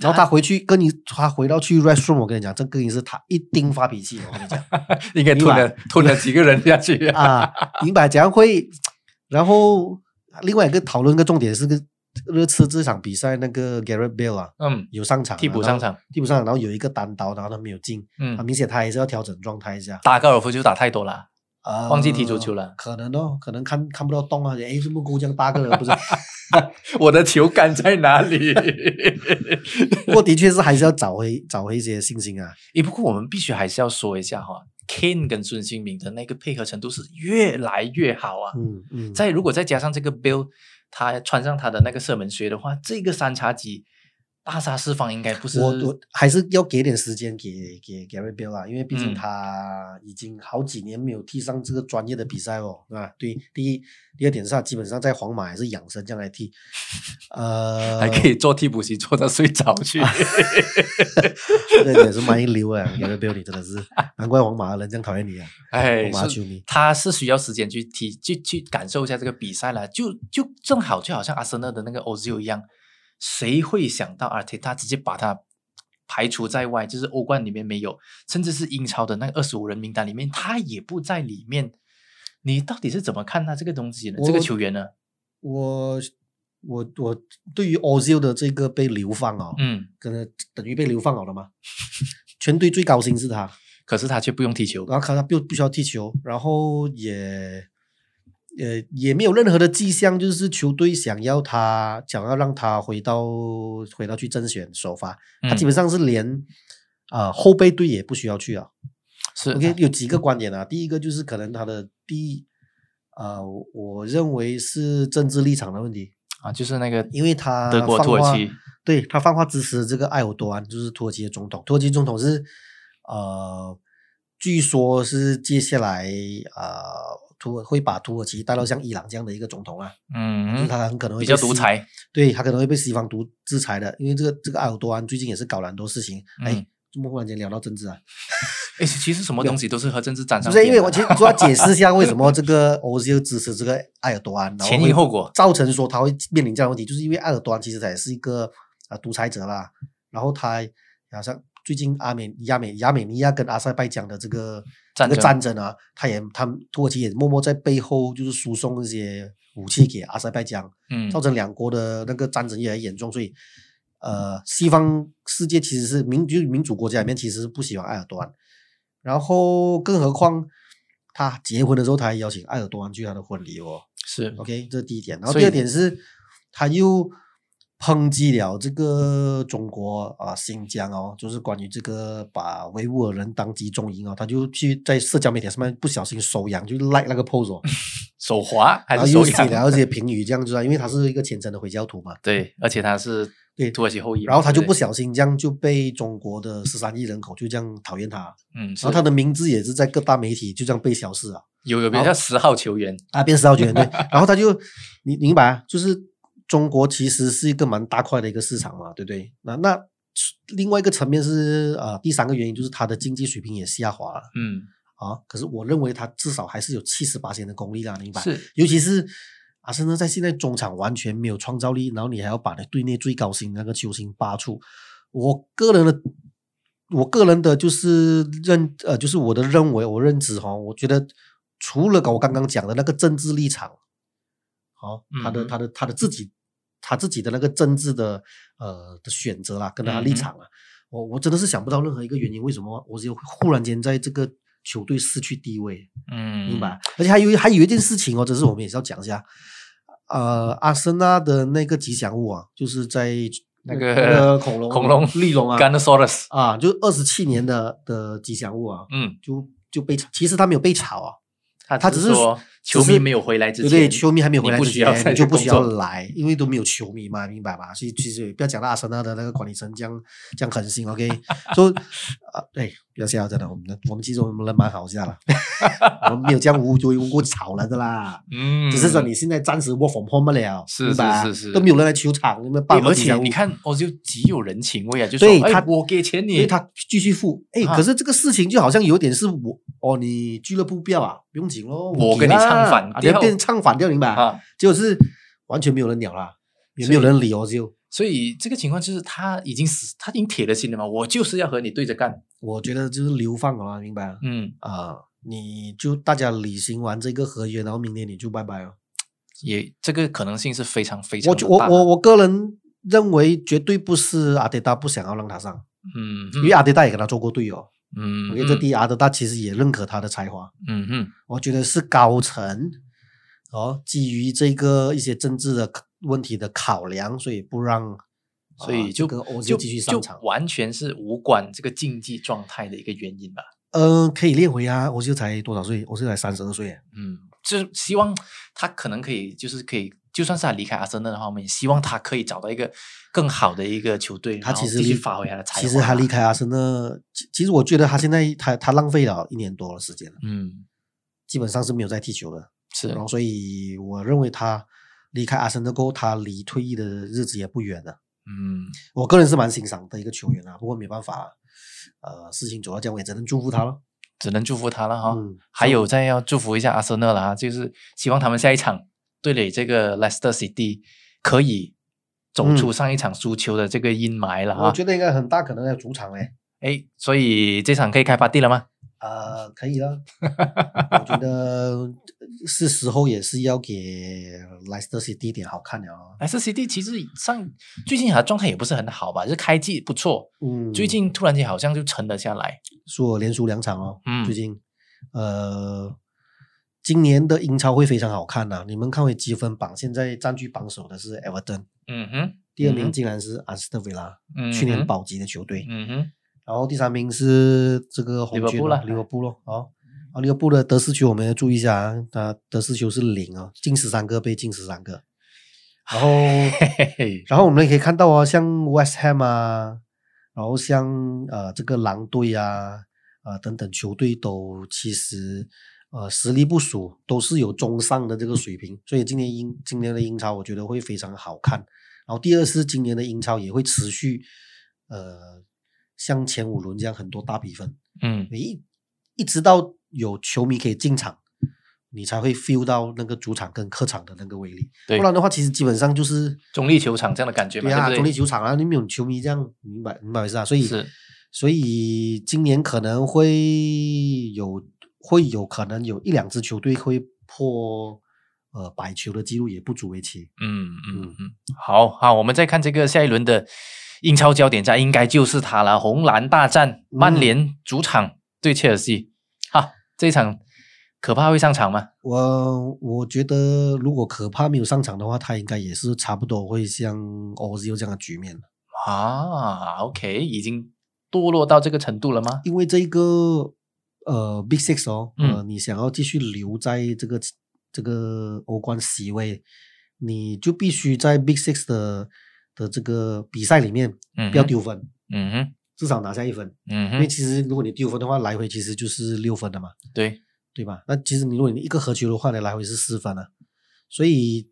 Speaker 2: 然后他回去跟你，他回到去 restroom，我跟你讲，这更是他一定发脾气，我跟你讲，[LAUGHS]
Speaker 1: 应该吞了吞了几个人下去 [LAUGHS]
Speaker 2: 啊，明白？怎样会？然后另外一个讨论个重点是个热刺这场比赛，那个 Garrett Bale 啊，
Speaker 1: 嗯，
Speaker 2: 有上场，
Speaker 1: 替补上场，
Speaker 2: 替补上场，然后有一个单刀，然后他没有进，嗯，明显他也是要调整状态一下。
Speaker 1: 打高尔夫就打太多了。
Speaker 2: 啊，
Speaker 1: 忘记踢足球了，
Speaker 2: 可能哦，可能看看不到洞啊，哎，这么够样大个人，不是？[LAUGHS]
Speaker 1: 我的球杆在哪里？[LAUGHS]
Speaker 2: 不过的确是还是要找回找回一些信心啊。
Speaker 1: 诶，不过我们必须还是要说一下哈，Kane 跟孙兴民的那个配合程度是越来越好啊。
Speaker 2: 嗯嗯。
Speaker 1: 再如果再加上这个 Bill，他穿上他的那个射门靴的话，这个三叉戟。大杀四方应该不是
Speaker 2: 我，我还是要给点时间给给 Gary Bill 啦，因为毕竟他已经好几年没有踢上这个专业的比赛哦，啊，对，第一，第二点是他基本上在皇马还是养生这样来踢，[LAUGHS] 呃，
Speaker 1: 还可以做替补席做到睡着去，
Speaker 2: 这也，是蛮一流啊，Gary Bill 你真的是，[LAUGHS] 难怪皇马的人这样讨厌你啊，
Speaker 1: 哎，
Speaker 2: 皇马球迷，
Speaker 1: 他是需要时间去踢，去去感受一下这个比赛了，就就正好就好像阿森纳的那个 Ozil 一样。谁会想到阿特他直接把他排除在外？就是欧冠里面没有，甚至是英超的那个二十五人名单里面，他也不在里面。你到底是怎么看他这个东西呢？这个球员呢？
Speaker 2: 我我我对于 Ozil 的这个被流放哦，
Speaker 1: 嗯，
Speaker 2: 可能等于被流放好了吗？[LAUGHS] 全队最高薪是他，
Speaker 1: 可是他却不用踢球，
Speaker 2: 然后他不不需要踢球，然后也。呃，也没有任何的迹象，就是球队想要他，想要让他回到回到去甄选首发，他基本上是连啊后备队也不需要去啊。
Speaker 1: 是
Speaker 2: ，OK，有几个观点啊。第一个就是可能他的第一啊，我认为是政治立场的问题
Speaker 1: 啊，就是那个
Speaker 2: 因为他
Speaker 1: 德国土耳其，
Speaker 2: 对他放话支持这个埃尔多安，就是土耳其的总统。土耳其总统是呃，据说是接下来啊。土会把土耳其带到像伊朗这样的一个总统啊，
Speaker 1: 嗯，
Speaker 2: 他很可能会
Speaker 1: 比较独裁，
Speaker 2: 对他可能会被西方独制裁的，因为这个这个埃尔多安最近也是搞了很多事情，哎，怎么忽然间聊到政治啊？[LAUGHS]
Speaker 1: 哎，其实什么东西都是和政治沾上，
Speaker 2: 不是因为我其实 [LAUGHS] 主要解释一下为什么这个欧洲支持这个埃尔多安，
Speaker 1: 前因后果
Speaker 2: 造成说他会面临这样的问题，就是因为埃尔多安其实他也是一个啊独裁者啦，然后他好像最近阿美亚美亚美尼亚跟阿塞拜疆的这个。这个战争啊，他也，他们土耳其也默默在背后就是输送一些武器给阿塞拜疆，
Speaker 1: 嗯，
Speaker 2: 造成两国的那个战争越来越严重。所以，呃，西方世界其实是民就是民主国家里面其实是不喜欢埃尔多安，然后更何况他结婚的时候他还邀请埃尔多安去他的婚礼哦，
Speaker 1: 是
Speaker 2: OK，这是第一点。然后第二点是他又。抨击了这个中国啊，新疆哦，就是关于这个把维吾尔人当集中营哦，他就去在社交媒体上面不小心手痒，就 like 那个 pose 哦，[LAUGHS]
Speaker 1: 手滑还是
Speaker 2: 手
Speaker 1: 痒，
Speaker 2: 然后这些评语这样子啊，因为他是一个虔诚的回教徒嘛，
Speaker 1: 对，而且他是
Speaker 2: 对。
Speaker 1: 土耳其后裔，
Speaker 2: 然后他就不小心这样就被中国的十三亿人口就这样讨厌他，
Speaker 1: 嗯，
Speaker 2: 然后他的名字也是在各大媒体就这样被消失啊，
Speaker 1: 有有比较十号球员。
Speaker 2: 啊，变十号球员对，然后他就你明白啊，就是。中国其实是一个蛮大块的一个市场嘛，对不对？那那另外一个层面是啊，第三个原因就是它的经济水平也下滑了。
Speaker 1: 嗯，
Speaker 2: 啊，可是我认为它至少还是有七十八线的功力啦，明白？
Speaker 1: 是，
Speaker 2: 尤其是阿森纳在现在中场完全没有创造力，然后你还要把那队内最高薪那个球星扒出，我个人的，我个人的就是认呃，就是我的认为，我认知哈，我觉得除了我刚刚讲的那个政治立场，好，他的他的他的自己。他自己的那个政治的呃的选择啦，跟他立场啊，我我真的是想不到任何一个原因，为什么我就忽然间在这个球队失去地位？
Speaker 1: 嗯，
Speaker 2: 明白。而且还有还有一件事情哦，这是我们也是要讲一下。呃，阿森纳的那个吉祥物啊，就是在
Speaker 1: 那个
Speaker 2: 恐龙
Speaker 1: 恐龙
Speaker 2: 利龙啊
Speaker 1: g a n s a u r u s
Speaker 2: 啊，就二十七年的的吉祥物啊，
Speaker 1: 嗯，
Speaker 2: 就就被其实他没有被炒啊。
Speaker 1: 他
Speaker 2: 只是
Speaker 1: 说球迷没有回来之前，
Speaker 2: 对球迷还没有回来之
Speaker 1: 前，
Speaker 2: 你就不需要来，因为都没有球迷嘛，明白吧？所以其实不要讲到阿森纳的那个管理层这样这样狠心，OK？[LAUGHS] 说啊，对，不要笑，真的，我们我们其实我们人蛮好笑了，我们没有这样无无无故吵了的啦，
Speaker 1: 嗯，
Speaker 2: 只是说你现在暂时我封破不了，
Speaker 1: 是是是是，
Speaker 2: 都没有人来球场，你们办
Speaker 1: 而且你看，我就极有人情味啊，就
Speaker 2: 说
Speaker 1: 哎，我给钱你，
Speaker 2: 他继续付，哎，可是这个事情就好像有点是我哦，你俱乐部不要啊，不用紧喽，
Speaker 1: 我跟你唱反调，
Speaker 2: 变唱反调，明白？
Speaker 1: 啊，
Speaker 2: 就是完全没有人鸟啦，也没有人理哦就。
Speaker 1: 所以这个情况就是他已经死，他已经铁了心了嘛，我就是要和你对着干。
Speaker 2: 我觉得就是流放了，明白啊？
Speaker 1: 嗯，
Speaker 2: 啊、你就大家履行完这个合约，然后明年你就拜拜了。
Speaker 1: 也这个可能性是非常非常
Speaker 2: 我我我我个人认为，绝对不是阿迪达不想要让他上，
Speaker 1: 嗯
Speaker 2: 因为阿迪达也跟他做过队友。
Speaker 1: 嗯，
Speaker 2: 我觉得这第一，阿迪达其实也认可他的才华。
Speaker 1: 嗯哼，
Speaker 2: 我觉得是高层哦，基于这个一些政治的问题的考量，所以不让，啊
Speaker 1: 所以就
Speaker 2: 这个欧
Speaker 1: 就
Speaker 2: 继续上场。
Speaker 1: 完全是无关这个竞技状态的一个原因吧。
Speaker 2: 嗯、可以练回啊，我就才多少岁？我是才三十二岁。
Speaker 1: 嗯，就是希望他可能可以，就是可以，就算是他离开阿森纳的话，我们也希望他可以找到一个更好的一个球队，
Speaker 2: 他其实
Speaker 1: 发挥他的才华。
Speaker 2: 其实他离，开阿森纳，其其实我觉得他现在他他浪费了一年多的时间了，
Speaker 1: 嗯，
Speaker 2: 基本上是没有在踢球了。
Speaker 1: 是
Speaker 2: 然后所以我认为他离开阿森纳过后，他离退役的日子也不远了。
Speaker 1: 嗯，
Speaker 2: 我个人是蛮欣赏的一个球员啊，不过没办法，呃，事情走到这样，我也只能祝福他了。
Speaker 1: 只能祝福他了哈。
Speaker 2: 嗯
Speaker 1: 还有再要祝福一下阿森纳了哈，就是希望他们下一场对垒这个 Leicester City 可以走出
Speaker 2: 嗯
Speaker 1: 上一场输球的这个阴霾了哈。
Speaker 2: 我觉得应该很大可能要主场嘞。
Speaker 1: 哎，所以这场可以开 party 了吗？
Speaker 2: 呃，可以了，[LAUGHS] 我觉得是时候也是要给莱斯特 City 一点好看的哦。
Speaker 1: 莱斯 City 其实上最近好像状态也不是很好吧，就是开季不错，
Speaker 2: 嗯，
Speaker 1: 最近突然间好像就沉了下来。
Speaker 2: 输了连输两场哦。
Speaker 1: 嗯
Speaker 2: 最近呃，今年的英超会非常好看呐、你们看回积分榜，现在占据榜首的是 Everton，
Speaker 1: 嗯哼，
Speaker 2: 第二名竟然是阿斯特维拉，
Speaker 1: 嗯
Speaker 2: 去年保级的球队。
Speaker 1: 嗯哼，
Speaker 2: 然后第三名是这个红军咯
Speaker 1: 利物浦啦
Speaker 2: 利物浦咯。好，啊，利物浦的得失球我们要注意一下啊，他得失球是零啊，进十三个被进十三个。然后，然后我们也可以看到啊，像 West Ham 啊，然后像呃这个狼队啊，啊、等等球队都其实呃实力不俗，都是有中上的这个水平，所以今年英今年的英超我觉得会非常好看。然后第二是今年的英超也会持续呃像前五轮这样很多大比分，
Speaker 1: 嗯
Speaker 2: 你一一直到有球迷可以进场，你才会 feel 到那个主场跟客场的那个威力。
Speaker 1: 对
Speaker 2: 不然的话，其实基本上就是
Speaker 1: 中立球场这样的感觉嘛，
Speaker 2: 对啊，
Speaker 1: 不对？
Speaker 2: 中立球场啊，你没有球迷这样，明白明白意思啊？所以
Speaker 1: 是
Speaker 2: 所以今年可能会有会有可能有一两支球队会破呃百球的记录，也不足为奇。
Speaker 1: 嗯嗯嗯，好好，我们再看这个下一轮的英超焦点战，应该就是它了，红蓝大战，曼联主场对切尔西。哈，这一场可怕会上场吗？
Speaker 2: 我我觉得如果可怕没有上场的话，他应该也是差不多会像 Ozil 这样的局面。
Speaker 1: 啊，OK，已经堕落到这个程度了吗？
Speaker 2: 因为这个呃 Big Six 哦，呃，
Speaker 1: 嗯
Speaker 2: 你想要继续留在这个这个欧冠席位，你就必须在 Big Six 的的这个比赛里面
Speaker 1: 嗯
Speaker 2: 不要丢分，
Speaker 1: 嗯哼，
Speaker 2: 至少拿下一分。
Speaker 1: 嗯。
Speaker 2: 哼因为，其实如果你丢分的话，来回其实就是六分的嘛，
Speaker 1: 对，
Speaker 2: 对吧？那其实你如果你一个合球的话，呢来回是四分啊，所以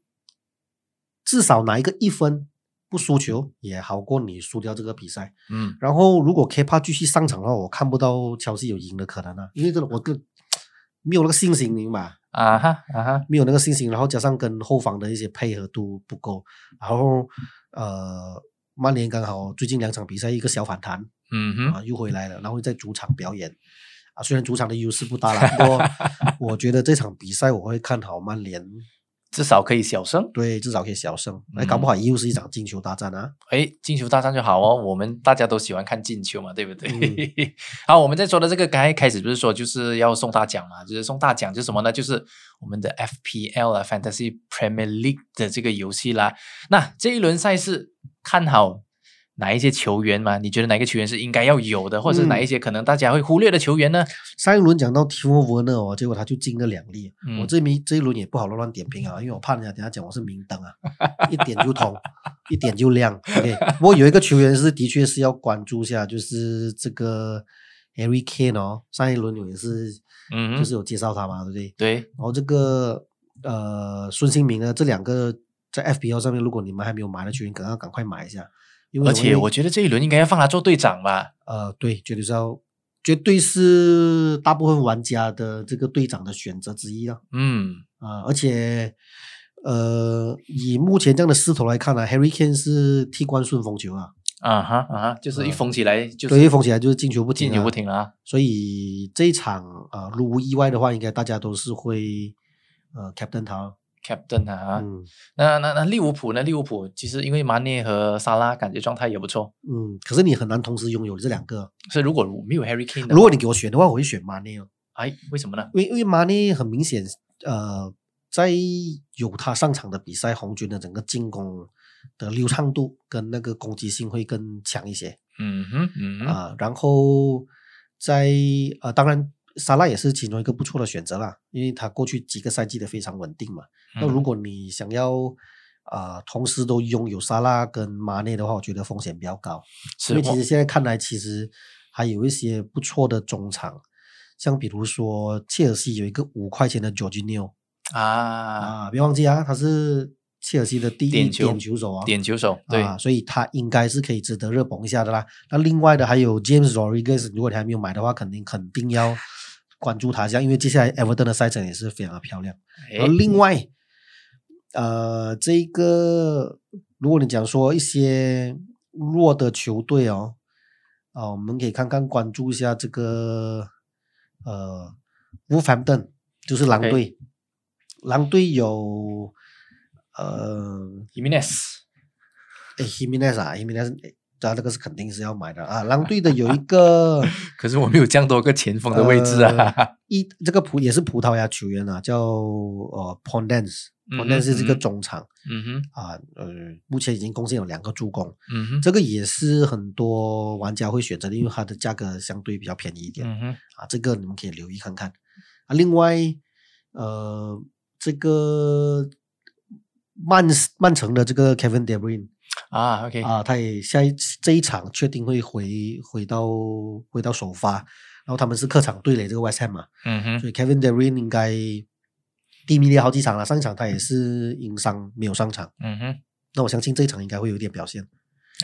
Speaker 2: 至少拿一个一分不输球也好过你输掉这个比赛。
Speaker 1: 嗯
Speaker 2: 然后如果 K 帕继续上场的话，我看不到乔西有赢的可能啊，因为这个我更没有那个信心，明白？
Speaker 1: 啊哈啊哈，
Speaker 2: 没有那个信心，然后加上跟后防的一些配合度不够，然后呃，曼联刚好最近两场比赛一个小反弹
Speaker 1: 嗯哼，
Speaker 2: 啊，又回来了，然后在主场表演啊，虽然主场的优势不大了，不过 [LAUGHS] 我觉得这场比赛我会看好曼联，
Speaker 1: 至少可以小胜。
Speaker 2: 对，至少可以小胜，那，搞不好又是一场进球大战啊。
Speaker 1: 哎，进球大战就好哦，我们大家都喜欢看进球嘛，对不对？
Speaker 2: 嗯 [LAUGHS]
Speaker 1: 好，我们在说的这个刚才开始不是说就是要送大奖嘛，就是送大奖就是什么呢？就是我们的 FPL 啊，Fantasy Premier League 的这个游戏啦。那这一轮赛事看好哪一些球员嘛？你觉得哪个球员是应该要有的，或者是
Speaker 2: 嗯
Speaker 1: 哪一些可能大家会忽略的球员呢？
Speaker 2: 上一轮讲到 Timo Werner 哦，结果他就进了两粒。
Speaker 1: 嗯
Speaker 2: 我这一这一轮也不好乱乱点评啊，因为我怕人家等下讲我是明灯啊，[LAUGHS] 一点就通，一点就亮。OK，不过有一个球员是的确是要关注一下，就是这个 Harry Kane 哦，上一轮我也是，
Speaker 1: 嗯
Speaker 2: 就是有介绍他嘛，对不对？
Speaker 1: 对，
Speaker 2: 然后这个呃孙兴民呢，这两个在 FPL 上面，如果你们还没有买的球员，可能要赶快买一下。因为
Speaker 1: 而且我觉得这一轮应该要放他做队长吧。
Speaker 2: 呃，对，绝对是要，绝对是大部分玩家的这个队长的选择之一了。
Speaker 1: 嗯
Speaker 2: 啊、而且呃，以目前这样的势头来看呢、h a r r y Kane 是替冠顺风球啊，
Speaker 1: 啊哈啊哈，就是一
Speaker 2: 嗯
Speaker 1: 封起来就是
Speaker 2: 对，一封起来就是进球不停、啊，
Speaker 1: 进球不停了啊。
Speaker 2: 所以这一场啊、呃如无意外的话，应该大家都是会呃 captain 他。
Speaker 1: Captain 啊，
Speaker 2: 嗯
Speaker 1: 那那那利物浦呢？利物浦其实因为马内和萨拉感觉状态也不错，
Speaker 2: 嗯，可是你很难同时拥有这两个。
Speaker 1: 所以如果没有 Harry Kane，
Speaker 2: 如果你给我选的话，我会选马内哦，
Speaker 1: 哎，为什么呢？
Speaker 2: 因为因为马内很明显，呃，在有他上场的比赛，红军的整个进攻的流畅度跟那个攻击性会更强一些
Speaker 1: 嗯哼嗯哼，
Speaker 2: 啊、然后在呃，当然。沙拉也是其中一个不错的选择啦，因为他过去几个赛季的非常稳定嘛。那如
Speaker 1: 嗯
Speaker 2: 果你想要啊、呃同时都拥有沙拉跟马内的话，我觉得风险比较高。
Speaker 1: 是
Speaker 2: 因为其实现在看来，其实还有一些不错的中场，像比如说切尔西有一个五块钱的 Jorginho
Speaker 1: 啊，
Speaker 2: 啊，别忘记啊，他是切尔西的第一
Speaker 1: 点球
Speaker 2: 点球手啊，
Speaker 1: 点球手对，
Speaker 2: 啊，所以他应该是可以值得热捧一下的啦。那另外的还有 James Rodriguez，如果你还没有买的话，肯定肯定要关注他一下，因为接下来 Everton 的赛程也是非常的漂亮。然后
Speaker 1: 哎。
Speaker 2: 另外，呃，这个如果你讲说一些弱的球队哦，啊，我们可以看看关注一下这个呃 Wolverhampton，就是狼队。狼队有呃
Speaker 1: Jimenez
Speaker 2: 哎 Jimenez 啊，Jimenez，他那个是肯定是要买的啊。[LAUGHS] 狼队的有一个 [LAUGHS]
Speaker 1: 可是我没有这样多个前锋的位置啊。
Speaker 2: 呃一这个葡也是葡萄牙球员啊，叫呃 Pondence 是这个中场
Speaker 1: 嗯哼
Speaker 2: 啊，呃，目前已经贡献有两个助攻，
Speaker 1: 嗯哼
Speaker 2: 这个也是很多玩家会选择的，因为它的价格相对比较便宜一点、
Speaker 1: 嗯哼
Speaker 2: 啊，这个你们可以留意看看啊。另外，呃，这个曼曼城的这个 Kevin De Bruyne
Speaker 1: 啊，OK。
Speaker 2: 啊，他也下一这一场确定会回回到回到首发，然后他们是客场对垒这个 West Ham 嘛，
Speaker 1: 嗯哼。
Speaker 2: 所以 Kevin De Bruyne 应该低迷了好几场了，上一场他也是因伤没有上场，
Speaker 1: 嗯哼。
Speaker 2: 那我相信这一场应该会有点表现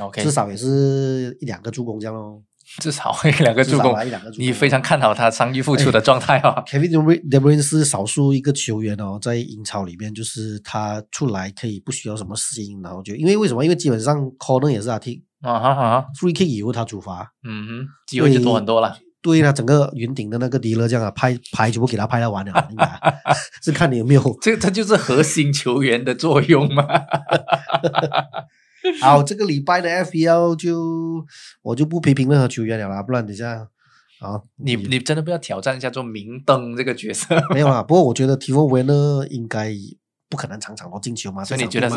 Speaker 1: ，，OK，
Speaker 2: 至少也是一两个助攻这样咯。
Speaker 1: 至少一两个助攻
Speaker 2: 一两个助，攻
Speaker 1: 你非常看好他伤愈复出的状态啊。
Speaker 2: Kevin De Bruyne De Bruyne 是少数一个球员哦，在英超里面，就是他出来可以不需要什么适应，然后就因为为什么？因为基本上 corner 也是他踢
Speaker 1: 啊哈啊哈
Speaker 2: ，，free kick 以后他主罚，
Speaker 1: 嗯哼，机会就多很多了。
Speaker 2: 对他整个云顶的那个迪勒这样啊，拍拍全部给他拍到完了，应该 [LAUGHS] 是看你有没有。
Speaker 1: 这这就是核心球员的作用嘛。[LAUGHS] [LAUGHS]
Speaker 2: 好，这个礼拜的 FPL 就我就不批评任何球员了啦，不然等一下啊，
Speaker 1: 你你真的不要挑战一下做明灯这个角色，
Speaker 2: 没有啦。[LAUGHS] 不过我觉得 T 4 w 呢应该不可能场场都进球嘛，
Speaker 1: 所以你觉得是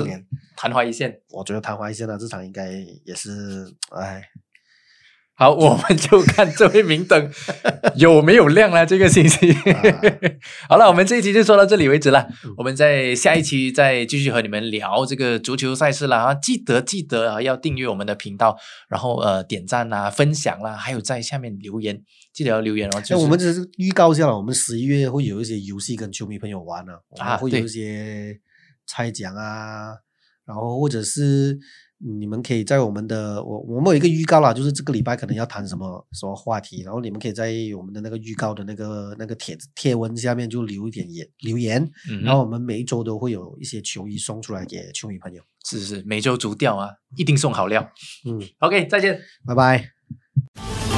Speaker 1: 昙花一现？
Speaker 2: 我觉得昙花一现啊，这场应该也是，哎，
Speaker 1: 好，[LAUGHS] 我们就看这位明灯有没有亮了。这个星期，[LAUGHS] 好了，我们这一期就说到这里为止了。
Speaker 2: 嗯
Speaker 1: 我们在下一期再继续和你们聊这个足球赛事了啊！记得记得啊，要订阅我们的频道，然后呃点赞啦、分享啦，还有在下面留言，记得要留言哦。就是
Speaker 2: 那我们只是预告一下了，我们十一月会有一些游戏跟球迷朋友玩
Speaker 1: 啊
Speaker 2: 会有一些猜奖啊，然后或者是你们可以在我们的我我们有一个预告啦，就是这个礼拜可能要谈什么什么话题，然后你们可以在我们的那个预告的那个那个帖子贴文下面就留一点言留言，
Speaker 1: 嗯
Speaker 2: 然后我们每一周都会有一些球衣送出来给球迷朋友。
Speaker 1: 是是每周足调啊，一定送好料。
Speaker 2: 嗯
Speaker 1: ，OK，再见。
Speaker 2: 拜拜。